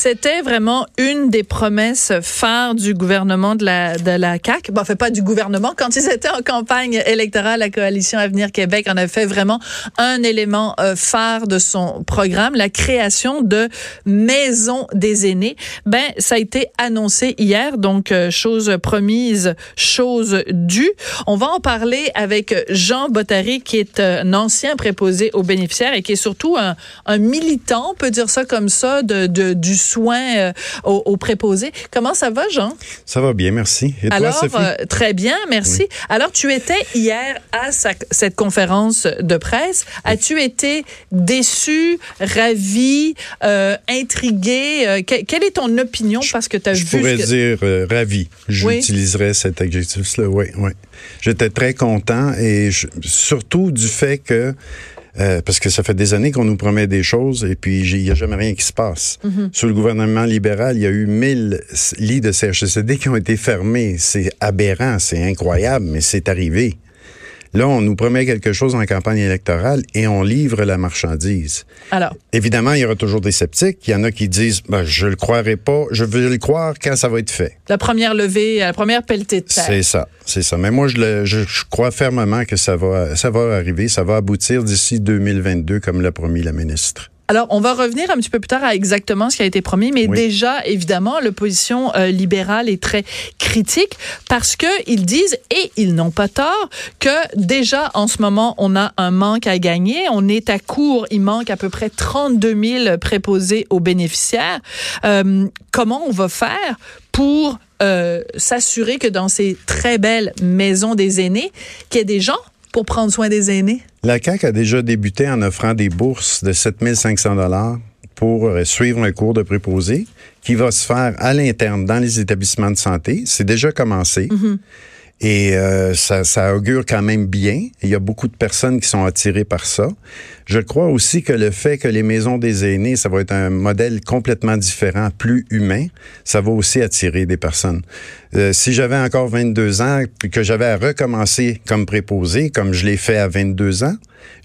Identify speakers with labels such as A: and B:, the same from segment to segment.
A: C'était vraiment une des promesses phares du gouvernement de la, de la CAQ. Bon, fait pas du gouvernement. Quand ils étaient en campagne électorale, la coalition Avenir Québec en a fait vraiment un élément euh, phare de son programme, la création de maisons des aînés. Ben, ça a été annoncé hier, donc euh, chose promise, chose due. On va en parler avec Jean Bottary, qui est un ancien préposé aux bénéficiaires et qui est surtout un, un militant, on peut dire ça comme ça, de, de du soins euh, aux, préposés. Comment ça va, Jean?
B: Ça va bien, merci.
A: Et Alors, euh, très bien, merci. Alors, tu étais hier à cette conférence de presse. As-tu été déçu, ravi, euh, intrigué? quelle est ton opinion? Parce que tu as
B: vu... Je pourrais dire ravi. J'utiliserais cet adjectif-là, oui, oui. J'étais très content et surtout du fait que euh, parce que ça fait des années qu'on nous promet des choses et puis il n'y a jamais rien qui se passe. Mm-hmm. Sous le gouvernement libéral, il y a eu 1000 lits de CHSLD qui ont été fermés. C'est aberrant, c'est incroyable, mais c'est arrivé. Là, on nous promet quelque chose en campagne électorale et on livre la marchandise.
A: Alors?
B: Évidemment, il y aura toujours des sceptiques. Il y en a qui disent, ben, je le croirai pas, je vais le croire quand ça va être fait.
A: La première levée, la première pelletée de terre.
B: C'est ça, c'est ça. Mais moi, je, le, je, crois fermement que ça va, ça va arriver, ça va aboutir d'ici 2022, comme l'a promis la ministre.
A: Alors, on va revenir un petit peu plus tard à exactement ce qui a été promis, mais déjà, évidemment, l'opposition euh, libérale est très critique parce que ils disent, et ils n'ont pas tort, que déjà, en ce moment, on a un manque à gagner. On est à court. Il manque à peu près 32 000 préposés aux bénéficiaires. Euh, comment on va faire pour euh, s'assurer que dans ces très belles maisons des aînés, qu'il y ait des gens pour prendre soin des aînés?
B: La CAQ a déjà débuté en offrant des bourses de 7500 dollars pour euh, suivre un cours de préposé qui va se faire à l'interne dans les établissements de santé. C'est déjà commencé. Mm-hmm. Et euh, ça, ça, augure quand même bien. Il y a beaucoup de personnes qui sont attirées par ça. Je crois aussi que le fait que les maisons des aînés, ça va être un modèle complètement différent, plus humain, ça va aussi attirer des personnes. Euh, si j'avais encore 22 ans, que j'avais à recommencer comme préposé, comme je l'ai fait à 22 ans,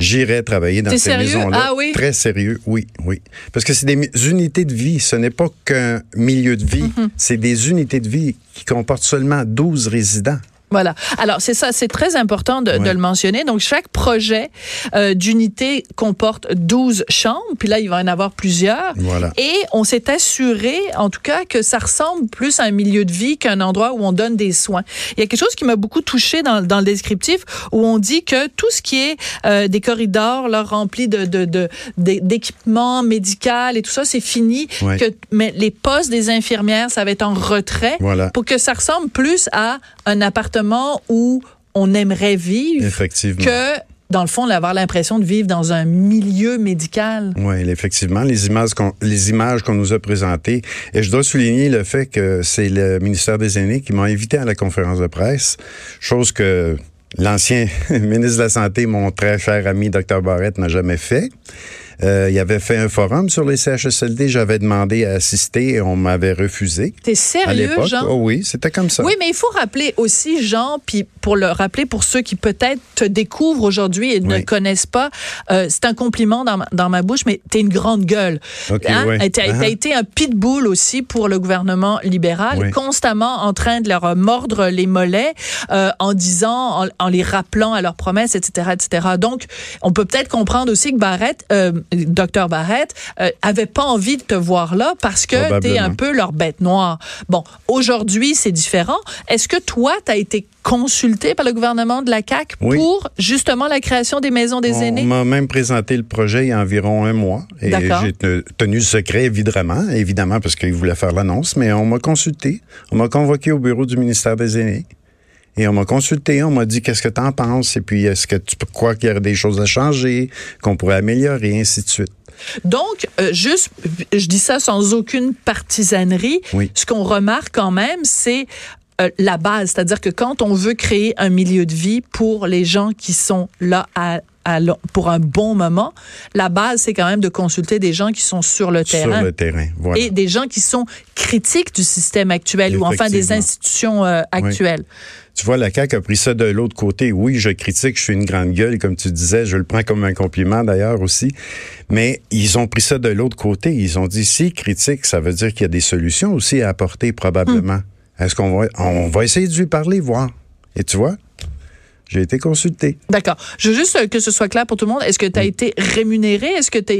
B: j'irais travailler dans ces maisons-là.
A: Ah, oui?
B: Très sérieux, oui, oui. Parce que c'est des unités de vie, ce n'est pas qu'un milieu de vie, mm-hmm. c'est des unités de vie qui comportent seulement 12 résidents.
A: Voilà. Alors, c'est ça, c'est très important de, de, le mentionner. Donc, chaque projet euh, d'unité comporte 12 chambres, puis là, il va en avoir plusieurs.
B: Voilà.
A: Et on s'est assuré, en tout cas, que ça ressemble plus à un milieu de vie qu'un endroit où on donne des soins. Il y a quelque chose qui m'a beaucoup touché dans, dans, le descriptif, où on dit que tout ce qui est euh, des corridors là, remplis de, de, d'équipements médicaux et tout ça, c'est fini. Que, mais les postes des infirmières, ça va être en retrait
B: voilà.
A: pour que ça ressemble plus à un appartement où on aimerait vivre
B: effectivement.
A: que dans le fond, d'avoir l'impression de vivre dans un milieu médical.
B: Oui, effectivement, les images qu'on les images qu'on nous a présentées. Et je dois souligner le fait que c'est le ministère des Aînés qui m'a invité à la conférence de presse, chose que l'ancien ministre de la Santé, mon très cher ami Dr Barrett, n'a jamais fait. Euh, il avait fait un forum sur les CHSLD. J'avais demandé à assister et on m'avait refusé.
A: T'es sérieux, Jean?
B: Oh oui, c'était comme ça.
A: Oui, mais il faut rappeler aussi, Jean, puis pour le rappeler pour ceux qui peut-être te découvrent aujourd'hui et ne connaissent pas, euh, c'est un compliment dans ma, dans ma bouche, mais t'es une grande gueule.
B: Okay, hein? oui.
A: T'as uh-huh. été un pitbull aussi pour le gouvernement libéral, constamment en train de leur mordre les mollets euh, en disant, en, en, les rappelant à leurs promesses, etc., etc. Donc, on peut peut-être comprendre aussi que Barrett, euh, docteur Barrett, euh, avait pas envie de te voir là parce que tu es un peu leur bête noire. Bon, aujourd'hui, c'est différent. Est-ce que toi, tu as été consulté par le gouvernement de la CAQ pour justement la création des maisons des aînés?
B: On m'a même présenté le projet il y a environ un mois. Et j'ai tenu le secret, évidemment, évidemment, parce qu'il voulait faire l'annonce, mais on m'a consulté. On m'a convoqué au bureau du ministère des aînés. Et on m'a consulté, on m'a dit qu'est-ce que tu en penses, et puis est-ce que tu crois qu'il y aurait des choses à changer, qu'on pourrait améliorer, et ainsi de suite.
A: Donc, euh, juste, je dis ça sans aucune partisanerie.
B: Oui.
A: Ce qu'on remarque quand même, c'est euh, la base, c'est-à-dire que quand on veut créer un milieu de vie pour les gens qui sont là à, à pour un bon moment, la base, c'est quand même de consulter des gens qui sont sur le terrain.
B: Sur le terrain, voilà.
A: Et des gens qui sont critiques du système actuel ou enfin des institutions euh, actuelles.
B: Tu vois, la CAQ a pris ça de l'autre côté. Oui, je critique, je suis une grande gueule, comme tu disais. Je le prends comme un compliment d'ailleurs aussi. Mais ils ont pris ça de l'autre côté. Ils ont dit, si critique, ça veut dire qu'il y a des solutions aussi à apporter probablement. Est-ce qu'on va, on va essayer de lui parler, voir. Et tu vois, j'ai été consulté.
A: D'accord. Je veux juste euh, que ce soit clair pour tout le monde. Est-ce que tu as été rémunéré? Est-ce que tu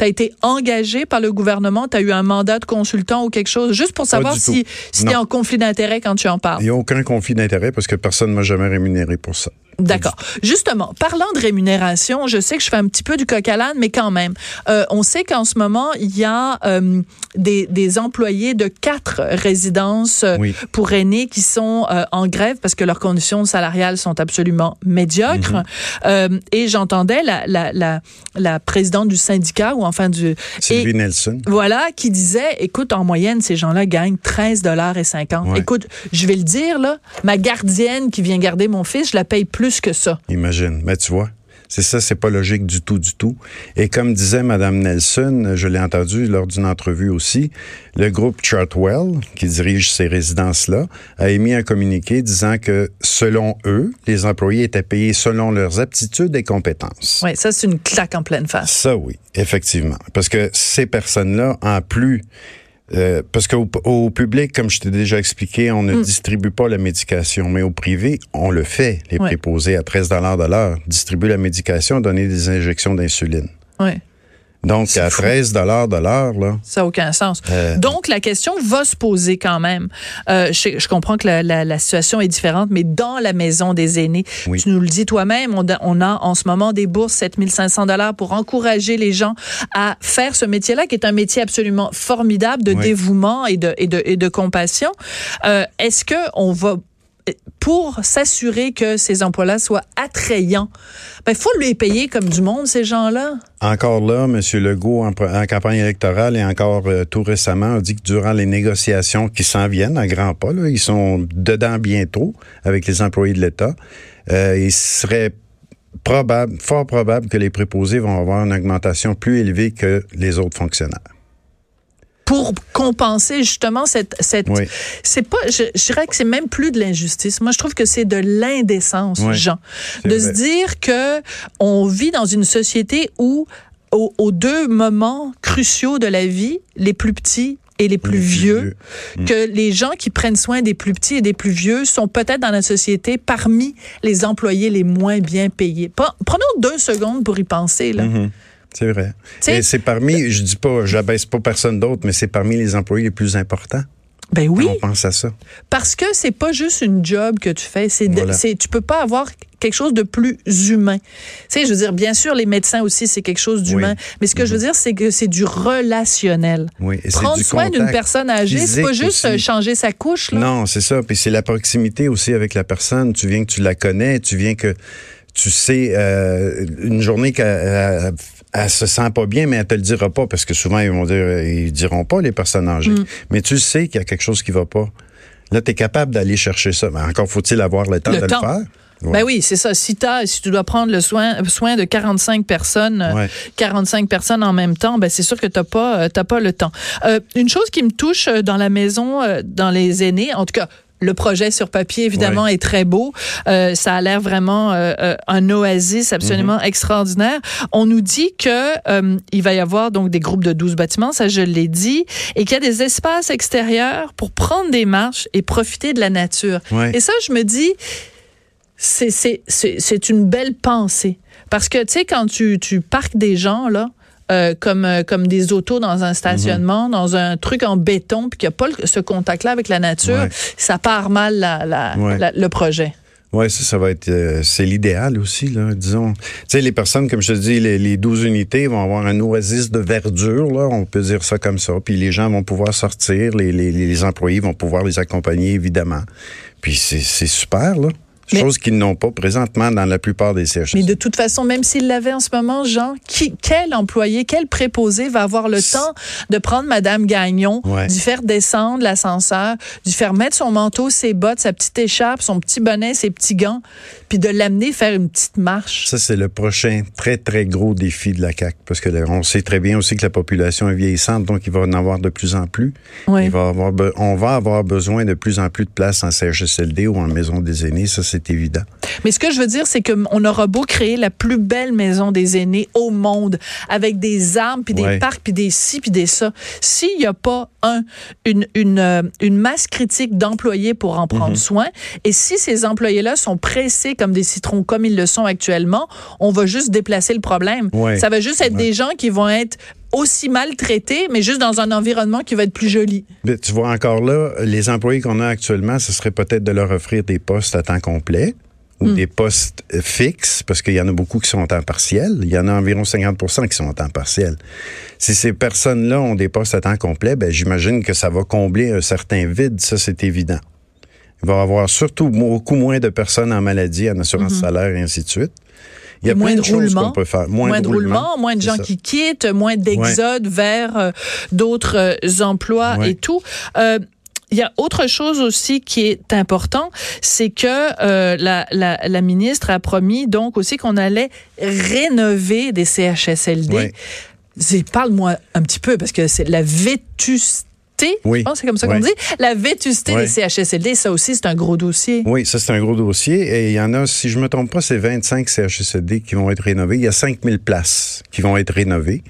A: as été engagé par le gouvernement? Tu as eu un mandat de consultant ou quelque chose? Juste pour savoir si, si tu es en conflit d'intérêt quand tu en parles.
B: Il n'y a aucun conflit d'intérêt parce que personne ne m'a jamais rémunéré pour ça.
A: D'accord. Justement, parlant de rémunération, je sais que je fais un petit peu du coq à l'âne, mais quand même, euh, on sait qu'en ce moment, il y a euh, des, des employés de quatre résidences euh,
B: Oui.
A: pour aînés qui sont euh, en grève parce que leurs conditions salariales sont absolument médiocres.
B: Mhm.
A: Et j'entendais la, la, la, la présidente du syndicat, ou enfin du...
B: Sylvie
A: et-
B: Nelson.
A: voilà, qui disait, écoute, en moyenne, ces gens-là gagnent 13 dollars et 50.
B: Ouais.
A: Écoute, je vais le dire, là, ma gardienne qui vient garder mon fils, je la paye plus que ça.
B: Imagine. Mais tu vois, c'est ça, c'est pas logique du tout, du tout. Et comme disait Madame Nelson, je l'ai entendu lors d'une entrevue aussi, le groupe Chartwell, qui dirige ces résidences-là, a émis un communiqué disant que, selon eux, les employés étaient payés selon leurs aptitudes et compétences.
A: Oui, ça, c'est une claque en pleine face.
B: Ça, oui, effectivement. Parce que ces personnes-là, en plus, euh, parce qu'au au public, comme je t'ai déjà expliqué, on ne
A: Mm.
B: distribue pas la médication, mais au privé, on le fait. Les
A: Ouais.
B: préposés à 13 de l'heure distribuent la médication, donner des injections d'insuline.
A: Oui,
B: Donc,
A: C'est
B: à
A: fou.
B: 13 de l'heure, là,
A: ça n'a aucun sens.
B: Euh,
A: Donc, la question va se poser quand même. Euh, je, je comprends que la, la- la situation est différente, mais dans la maison des aînés,
B: Oui.
A: tu nous le dis toi-même, on, a- on a en ce moment des bourses 7500 dollars pour encourager les gens à faire ce métier-là, qui est un métier absolument formidable de
B: Oui.
A: dévouement et de, et de, et de compassion. Euh, Est-ce que on va pour s'assurer que ces emplois-là soient attrayants, il faut les payer comme du monde, ces gens-là.
B: Encore là, M. Legault, en campagne électorale et encore euh, tout récemment, a dit que durant les négociations qui s'en viennent à grands pas, là, ils sont dedans bientôt avec les employés de l'État, euh, il serait probable, fort probable que les préposés vont avoir une augmentation plus élevée que les autres fonctionnaires.
A: Pour compenser justement cette cette
B: Oui.
A: c'est pas je, je dirais que c'est même plus de l'injustice. Moi je trouve que c'est de l'indécence,
B: Oui,
A: Jean, de
B: vrai.
A: se dire que on vit dans une société où aux, aux deux moments cruciaux de la vie, les plus petits et les plus
B: Les plus
A: vieux,
B: vieux.
A: que les gens qui prennent soin des plus petits et des plus vieux sont peut-être dans la société parmi les employés les moins bien payés. Prenons deux secondes pour y penser. Là.
B: Mhm. C'est vrai.
A: sais-
B: Et c'est parmi, je dis pas, j'abaisse pas personne d'autre, mais c'est parmi les employés les plus importants.
A: Ben oui.
B: On pense à ça.
A: Parce que c'est pas juste une job que tu fais, c'est de-
B: Voilà.
A: c'est tu peux pas avoir quelque chose de plus humain. Tu sais, je veux dire bien sûr les médecins aussi c'est quelque chose d'humain,
B: Oui.
A: Mais ce que je veux dire c'est que c'est du relationnel.
B: Oui. Et c'est
A: Prendre
B: du
A: soin d'une personne âgée, c'est pas juste
B: aussi.
A: euh, changer sa couche là.
B: Non, c'est ça. Puis c'est la proximité aussi avec la personne. Tu viens que tu la connais, tu viens que tu sais euh, une journée qu'elle elle, elle se sent pas bien, mais elle te le dira pas parce que souvent ils vont dire ils diront pas les personnes âgées.
A: Mm.
B: Mais tu sais qu'il y a quelque chose qui va pas. Là, tu es capable d'aller chercher ça. Mais encore faut-il avoir le temps
A: Le
B: de
A: temps.
B: le faire. Ouais.
A: Ben oui, c'est ça. Si, t'as- si tu dois prendre le soin, soin de 45 personnes, euh,
B: Ouais.
A: 45 personnes en même temps, ben c'est sûr que t'as pas, euh, t'as pas le temps. Euh, une chose qui me touche euh, dans la maison, euh, dans les aînés, en tout cas. Le projet sur papier, évidemment,
B: Ouais.
A: est très beau. Euh, ça a l'air vraiment euh, euh, un oasis absolument
B: Mm-hmm.
A: extraordinaire. On nous dit que euh, il va y avoir donc des groupes de 12 bâtiments, ça je l'ai dit, et qu'il y a des espaces extérieurs pour prendre des marches et profiter de la nature.
B: Ouais.
A: Et ça, je me dis, c'est c'est c'est c'est une belle pensée parce que tu sais quand tu tu parques des gens là euh, comme euh, comme des autos dans un stationnement, dans un truc en béton, puis qu'il n'y a pas le- ce contact-là avec la nature,
B: Ouais.
A: ça part mal la, la-
B: Ouais.
A: la- le projet.
B: Oui, ça, ça va être, euh, c'est l'idéal aussi, là, disons. Tu sais, les personnes, comme je te dis, les, les 12 unités vont avoir un oasis de verdure, là, on peut dire ça comme ça. Puis les gens vont pouvoir sortir, les, les, les employés vont pouvoir les accompagner, évidemment. Puis c'est super, là.
A: Mais-
B: Chose qu'ils n'ont pas présentement dans la plupart des CHSLD.
A: Mais de toute façon, même s'il l'avait en ce moment, Jean, qui, quel employé, quel préposé va avoir le temps de prendre Madame Gagnon,
B: Ouais.
A: d'y faire descendre l'ascenseur, d'y faire mettre son manteau, ses bottes, sa petite écharpe, son petit bonnet, ses petits gants, puis de l'amener faire une petite marche?
B: Ça, c'est le prochain très, très gros défi de la CAQ. Parce que là, on sait très bien aussi que la population est vieillissante, donc il va en avoir de plus en plus. Il va avoir on va avoir besoin de plus en plus de places en CHSLD ou en maison des aînés, ça, c'est évident.
A: Mais ce que je veux dire, c'est qu'on aura beau créer la plus belle maison des aînés au monde, avec des arbres, puis des
B: Ouais.
A: parcs, puis des ci, puis des ça. S'il n'y a pas, un, une, une, euh, une masse critique d'employés pour en prendre
B: Mhm.
A: soin, et si ces employés-là sont pressés comme des citrons, comme ils le sont actuellement, on va juste déplacer le problème.
B: Ouais.
A: Ça va juste être
B: Ouais.
A: des gens qui vont être aussi mal traités, mais juste dans un environnement qui va être plus joli.
B: Mais tu vois encore là, les employés qu'on a actuellement, ce serait peut-être de leur offrir des postes à temps complet ou des postes euh, fixes, parce qu'il y en a beaucoup qui sont en temps partiel. Il y en a environ 50 qui sont en temps partiel. Si ces personnes-là ont des postes à temps complet, ben, j'imagine que ça va combler un certain vide, ça c'est évident. Il va y avoir surtout beaucoup moins de personnes en maladie, en assurance salaire et ainsi de suite. Il y a
A: moins
B: plein
A: de
B: de choses
A: roulement,
B: qu'on peut faire.
A: moins, de roulement, moins de gens
B: ça.
A: qui quittent, moins d'exode vers euh, d'autres euh, emplois
B: Ouais.
A: et tout. Euh, il y a autre chose aussi qui est important, c'est que euh, la, la, la ministre a promis donc aussi qu'on allait rénover des CHSLD.
B: Ouais.
A: Parle-moi un petit peu parce que c'est la vétusté.
B: Oui.
A: Je pense que c'est comme ça qu'on dit. La vétusté des CHSLD, ça aussi, c'est un gros dossier.
B: Oui, ça, c'est un gros dossier. Et il y en a, si je me trompe pas, c'est 25 CHSLD qui vont être rénovés. Il y a 5000 places qui vont être rénovées.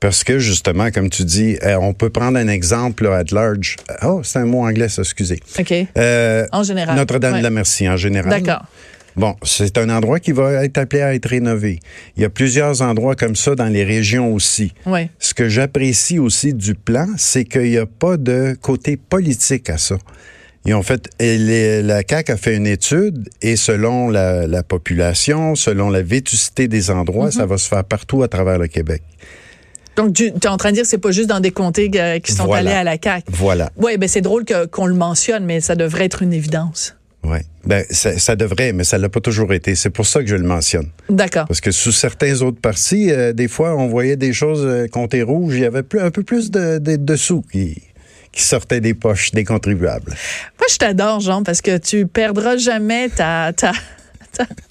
B: Parce que, justement, comme tu dis, euh, on peut prendre un exemple là, at large. Oh, c'est un mot anglais, ça, excusez.
A: OK.
B: Euh,
A: En général.
B: Notre-Dame
A: Ouais.
B: de la Merci, en général.
A: D'accord.
B: Bon, c'est un endroit qui va être appelé à être rénové. Il y a plusieurs endroits comme ça dans les régions aussi.
A: Oui.
B: Ce que j'apprécie aussi du plan, c'est qu'il n'y a pas de côté politique à ça. Ils ont fait, et les- la CAQ a fait une étude et selon la, la population, selon la vétusté des endroits, ça va se faire partout à travers le Québec.
A: Donc, tu es en train de dire que c'est pas juste dans des comtés qui sont
B: Voilà.
A: allés à la CAQ.
B: Voilà.
A: Oui, ben c'est drôle qu'on le mentionne, mais ça devrait être une évidence.
B: Ouais. Ben, ça, ça devrait, mais ça l'a pas toujours été. C'est pour ça que je le mentionne.
A: D'accord.
B: Parce que sous certains autres partis, euh, des fois, on voyait des choses euh, comptées rouges. Il y avait plus, un peu plus de, de, de sous qui, qui sortaient des poches des contribuables.
A: Moi, je t'adore, Jean, parce que tu perdras jamais ta, ta,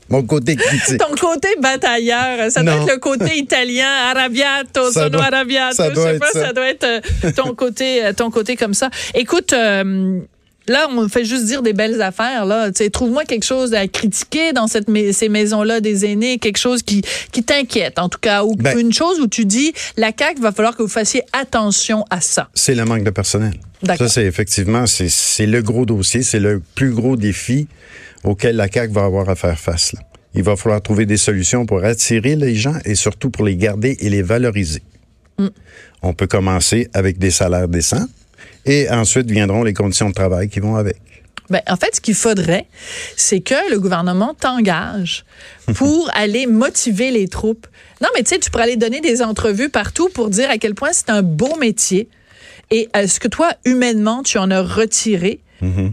B: Mon côté critique.
A: ton côté batailleur. Ça doit être le côté italien, arabiato,
B: Ça
A: sono
B: doit-
A: arabiato.
B: ça
A: je sais
B: être
A: pas,
B: ça.
A: ça doit être euh, ton côté, euh, ton côté comme ça. Écoute, euh, Là, on fait juste dire des belles affaires. Là, trouve-moi quelque chose à critiquer dans cette ces maisons-là des aînés, quelque chose qui, qui t'inquiète, en tout cas, ou
B: Ben-
A: une chose où tu dis, la CAQ va falloir que vous fassiez attention à ça.
B: C'est le manque de personnel.
A: D'accord.
B: Ça, c'est effectivement, c'est, le gros dossier, c'est le plus gros défi auquel la CAQ va avoir à faire face. là. Il va falloir trouver des solutions pour attirer les gens et surtout pour les garder et les valoriser. On peut commencer avec des salaires décents et ensuite viendront les conditions de travail qui vont avec.
A: Ben, en fait, ce qu'il faudrait, c'est que le gouvernement t'engage pour aller motiver les troupes. Non, mais tu sais, tu pourrais aller donner des entrevues partout pour dire à quel point c'est un beau métier et est-ce que toi, humainement, tu en as retiré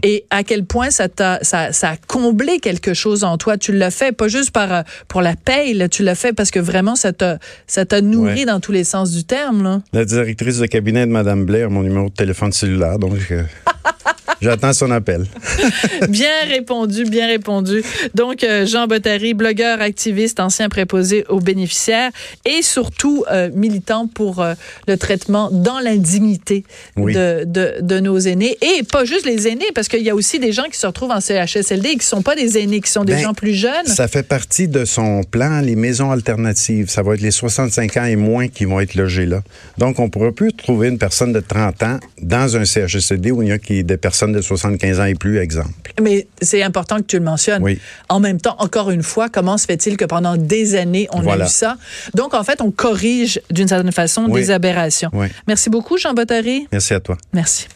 A: et à quel point ça t'a ça, ça a comblé quelque chose en toi. Tu l'as fait pas juste par euh, pour la paye, là, tu l'as fait parce que vraiment ça t'a ça t'a nourri
B: Ouais.
A: dans tous les sens du terme. Là.
B: La directrice de cabinet de Mme Blair, mon numéro de téléphone cellulaire, donc euh, j'attends son appel.
A: Bien répondu, bien répondu. Donc, euh, Jean Bottary, blogueur, activiste, ancien préposé aux bénéficiaires et surtout euh, militant pour euh, le traitement dans l'indignité
B: Oui.
A: de, de, de nos aînés. Et pas juste les aînés, parce qu'il y a aussi des gens qui se retrouvent en CHSLD et qui sont pas des aînés, qui sont des
B: Ben,
A: gens plus jeunes.
B: Ça fait partie de son plan, les maisons alternatives. Ça va être les 65 ans et moins qui vont être logés là. Donc, on pourra plus trouver une personne de 30 ans dans un CHSLD où il y a qui- des personnes de 75 ans et plus, exemple.
A: Mais c'est important que tu le mentionnes.
B: Oui.
A: En même temps, encore une fois, comment se fait-il que pendant des années, on
B: Voilà.
A: a eu ça? Donc, en fait, on corrige d'une certaine façon
B: Oui.
A: des aberrations.
B: Oui.
A: Merci beaucoup, Jean Bottary.
B: Merci à toi.
A: Merci.